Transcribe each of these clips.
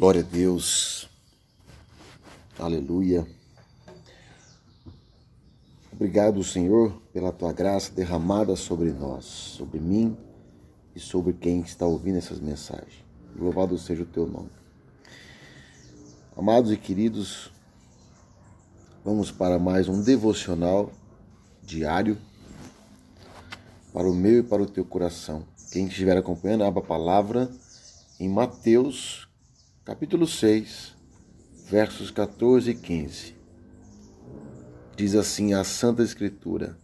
Glória a Deus. Aleluia. Obrigado, Senhor, pela tua graça derramada sobre nós, sobre mim e sobre quem está ouvindo essas mensagens. Louvado seja o teu nome. Amados e queridos, vamos para mais um devocional diário para o meu e para o teu coração. Quem estiver acompanhando, abra a palavra em Mateus, capítulo 6, versos 14 e 15. Diz assim a Santa Escritura: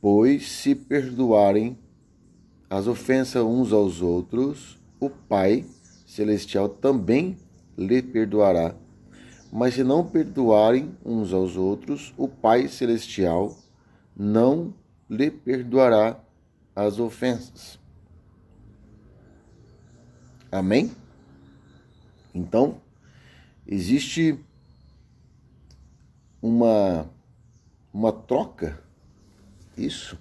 Pois se perdoarem as ofensas uns aos outros, o Pai Celestial também lhe perdoará. Mas se não perdoarem uns aos outros, o Pai Celestial não lhe perdoará as ofensas. Amém? Então, existe uma, uma troca, isso.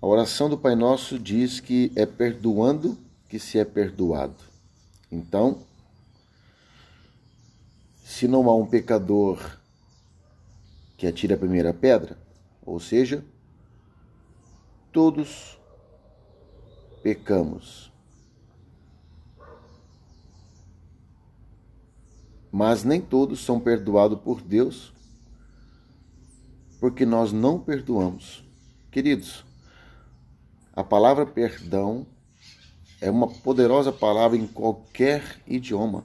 A oração do Pai Nosso diz que é perdoando que se é perdoado. Então, se não há um pecador que atire a primeira pedra, ou seja, todos pecamos. Mas nem todos são perdoados por Deus, porque nós não perdoamos. Queridos, a palavra perdão é uma poderosa palavra em qualquer idioma.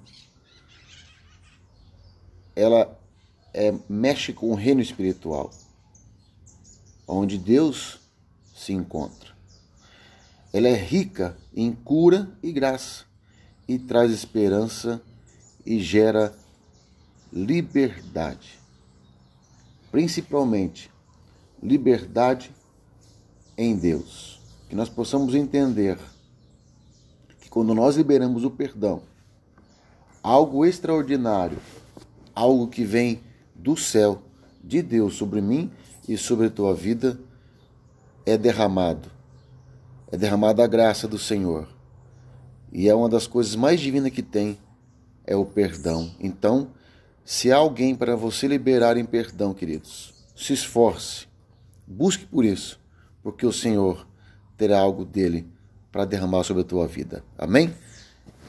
Ela é, mexe com o reino espiritual, onde Deus se encontra. Ela é rica em cura e graça e traz esperança e gera liberdade. Principalmente liberdade em Deus. Que nós possamos entender que quando nós liberamos o perdão, algo extraordinário, algo que vem do céu, de Deus sobre mim e sobre a tua vida, é derramado. É derramada a graça do Senhor. E é uma das coisas mais divinas que tem é o perdão. Então, se há alguém para você liberar em perdão, queridos, se esforce, busque por isso, porque o Senhor terá algo dele para derramar sobre a tua vida. Amém?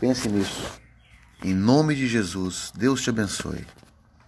Pense nisso. Em nome de Jesus, Deus te abençoe.